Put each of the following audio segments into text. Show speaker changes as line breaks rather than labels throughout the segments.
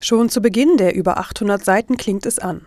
Schon zu Beginn der über 800 Seiten klingt es an.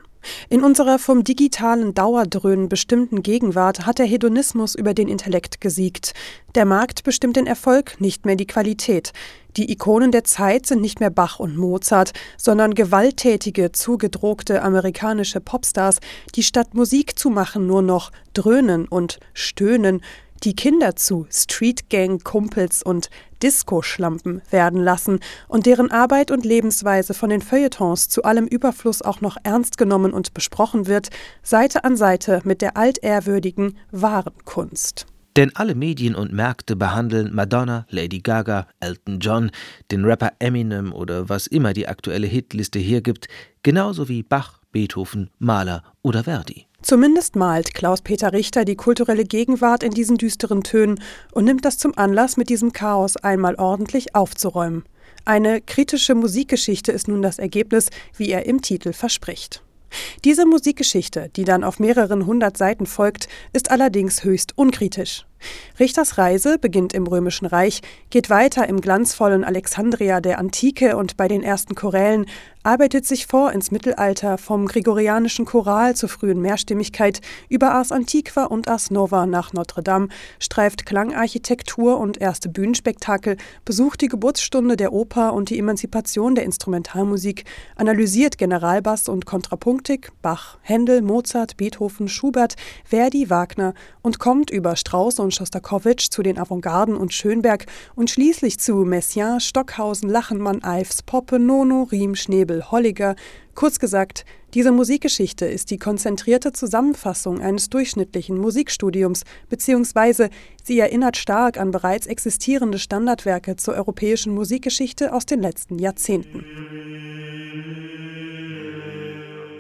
In unserer vom digitalen Dauerdröhnen bestimmten Gegenwart hat der Hedonismus über den Intellekt gesiegt. Der Markt bestimmt den Erfolg, nicht mehr die Qualität. Die Ikonen der Zeit sind nicht mehr Bach und Mozart, sondern gewalttätige, zugedruckte amerikanische Popstars, die statt Musik zu machen nur noch dröhnen und stöhnen, die Kinder zu Streetgang-Kumpels und Disco-Schlampen werden lassen und deren Arbeit und Lebensweise von den Feuilletons zu allem Überfluss auch noch ernst genommen und besprochen wird, Seite an Seite mit der altehrwürdigen wahren Kunst.
Denn alle Medien und Märkte behandeln Madonna, Lady Gaga, Elton John, den Rapper Eminem oder was immer die aktuelle Hitliste hergibt, genauso wie Bach, Beethoven, Mahler oder Verdi.
Zumindest malt Klaus-Peter Richter die kulturelle Gegenwart in diesen düsteren Tönen und nimmt das zum Anlass, mit diesem Chaos einmal ordentlich aufzuräumen. Eine kritische Musikgeschichte ist nun das Ergebnis, wie er im Titel verspricht. Diese Musikgeschichte, die dann auf mehreren hundert Seiten folgt, ist allerdings höchst unkritisch. Richters Reise beginnt im Römischen Reich, geht weiter im glanzvollen Alexandria der Antike und bei den ersten Chorälen, arbeitet sich vor ins Mittelalter vom gregorianischen Choral zur frühen Mehrstimmigkeit über Ars Antiqua und Ars Nova nach Notre Dame, streift Klangarchitektur und erste Bühnenspektakel, besucht die Geburtsstunde der Oper und die Emanzipation der Instrumentalmusik, analysiert Generalbass und Kontrapunktik, Bach, Händel, Mozart, Beethoven, Schubert, Verdi, Wagner und kommt über Strauss und Schostakowitsch zu den Avantgarden und Schönberg und schließlich zu Messiaen, Stockhausen, Lachenmann, Ives, Poppe, Nono, Riem, Schnebel, Holliger. Kurz gesagt, diese Musikgeschichte ist die konzentrierte Zusammenfassung eines durchschnittlichen Musikstudiums, beziehungsweise sie erinnert stark an bereits existierende Standardwerke zur europäischen Musikgeschichte aus den letzten Jahrzehnten.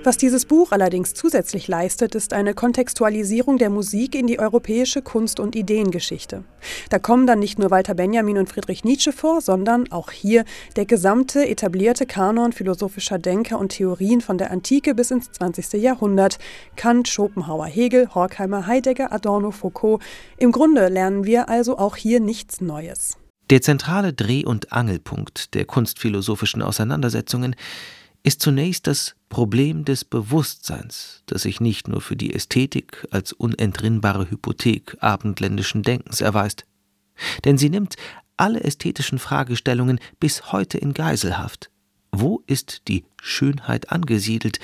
Was dieses Buch allerdings zusätzlich leistet, ist eine Kontextualisierung der Musik in die europäische Kunst- und Ideengeschichte. Da kommen dann nicht nur Walter Benjamin und Friedrich Nietzsche vor, sondern auch hier der gesamte etablierte Kanon philosophischer Denker und Theorien von der Antike bis ins 20. Jahrhundert. Kant, Schopenhauer, Hegel, Horkheimer, Heidegger, Adorno, Foucault. Im Grunde lernen wir also auch hier nichts Neues.
Der zentrale Dreh- und Angelpunkt der kunstphilosophischen Auseinandersetzungen ist zunächst das Problem des Bewusstseins, das sich nicht nur für die Ästhetik als unentrinnbare Hypothek abendländischen Denkens erweist. Denn sie nimmt alle ästhetischen Fragestellungen bis heute in Geiselhaft. Wo ist die Schönheit angesiedelt?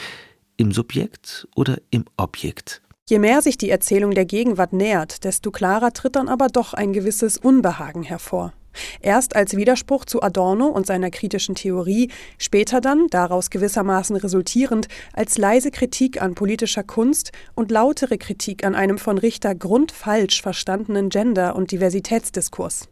Im Subjekt oder im Objekt?
Je mehr sich die Erzählung der Gegenwart nähert, desto klarer tritt dann aber doch ein gewisses Unbehagen hervor. Erst als Widerspruch zu Adorno und seiner kritischen Theorie, später dann, daraus gewissermaßen resultierend, als leise Kritik an politischer Kunst und lautere Kritik an einem von Richter grundfalsch verstandenen Gender- und Diversitätsdiskurs.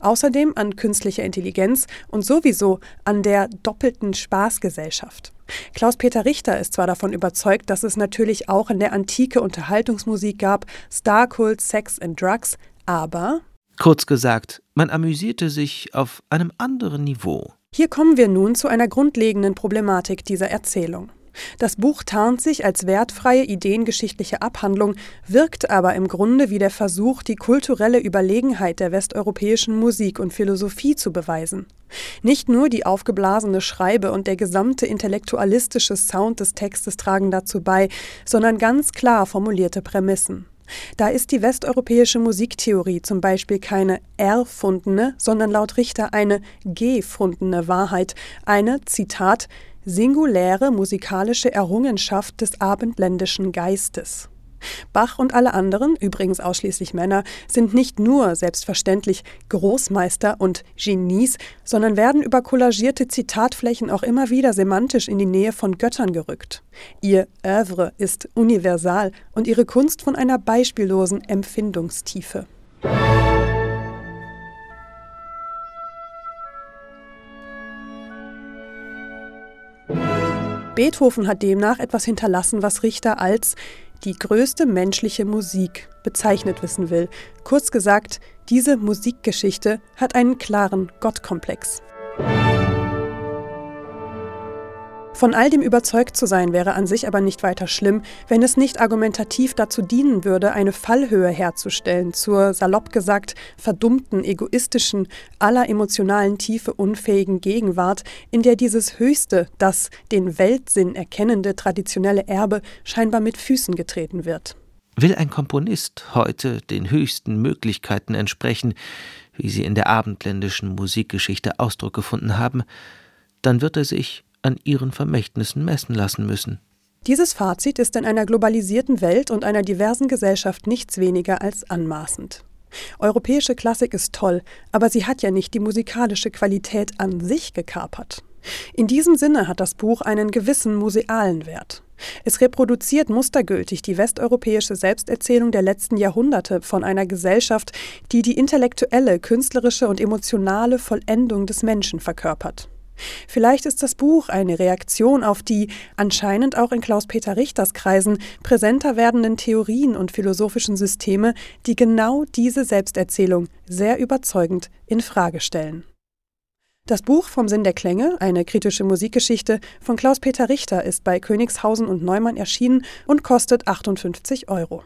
Außerdem an künstlicher Intelligenz und sowieso an der doppelten Spaßgesellschaft. Klaus-Peter Richter ist zwar davon überzeugt, dass es natürlich auch in der Antike Unterhaltungsmusik gab, Starkult, Sex and Drugs, aber
Kurz gesagt, man amüsierte sich auf einem anderen Niveau.
Hier kommen wir nun zu einer grundlegenden Problematik dieser Erzählung. Das Buch tarnt sich als wertfreie ideengeschichtliche Abhandlung, wirkt aber im Grunde wie der Versuch, die kulturelle Überlegenheit der westeuropäischen Musik und Philosophie zu beweisen. Nicht nur die aufgeblasene Schreibe und der gesamte intellektualistische Sound des Textes tragen dazu bei, sondern ganz klar formulierte Prämissen. Da ist die westeuropäische Musiktheorie zum Beispiel keine erfundene, sondern laut Richter eine gefundene Wahrheit, eine, Zitat, singuläre musikalische Errungenschaft des abendländischen Geistes. Bach und alle anderen, übrigens ausschließlich Männer, sind nicht nur selbstverständlich Großmeister und Genies, sondern werden über kollagierte Zitatflächen auch immer wieder semantisch in die Nähe von Göttern gerückt. Ihr Œuvre ist universal und ihre Kunst von einer beispiellosen Empfindungstiefe. Beethoven hat demnach etwas hinterlassen, was Richter als die größte menschliche Musik bezeichnet wissen will. Kurz gesagt, diese Musikgeschichte hat einen klaren Gottkomplex. Von all dem überzeugt zu sein wäre an sich aber nicht weiter schlimm, wenn es nicht argumentativ dazu dienen würde, eine Fallhöhe herzustellen zur, salopp gesagt, verdummten, egoistischen, aller emotionalen Tiefe unfähigen Gegenwart, in der dieses höchste, das den Weltsinn erkennende traditionelle Erbe scheinbar mit Füßen getreten wird.
Will ein Komponist heute den höchsten Möglichkeiten entsprechen, wie sie in der abendländischen Musikgeschichte Ausdruck gefunden haben, dann wird er sich an ihren Vermächtnissen messen lassen müssen.
Dieses Fazit ist in einer globalisierten Welt und einer diversen Gesellschaft nichts weniger als anmaßend. Europäische Klassik ist toll, aber sie hat ja nicht die musikalische Qualität an sich gekapert. In diesem Sinne hat das Buch einen gewissen musealen Wert. Es reproduziert mustergültig die westeuropäische Selbsterzählung der letzten Jahrhunderte von einer Gesellschaft, die die intellektuelle, künstlerische und emotionale Vollendung des Menschen verkörpert. Vielleicht ist das Buch eine Reaktion auf die, anscheinend auch in Klaus-Peter Richters Kreisen, präsenter werdenden Theorien und philosophischen Systeme, die genau diese Selbsterzählung sehr überzeugend in Frage stellen. Das Buch Vom Sinn der Klänge, eine kritische Musikgeschichte von Klaus-Peter Richter ist bei Königshausen und Neumann erschienen und kostet 58 Euro.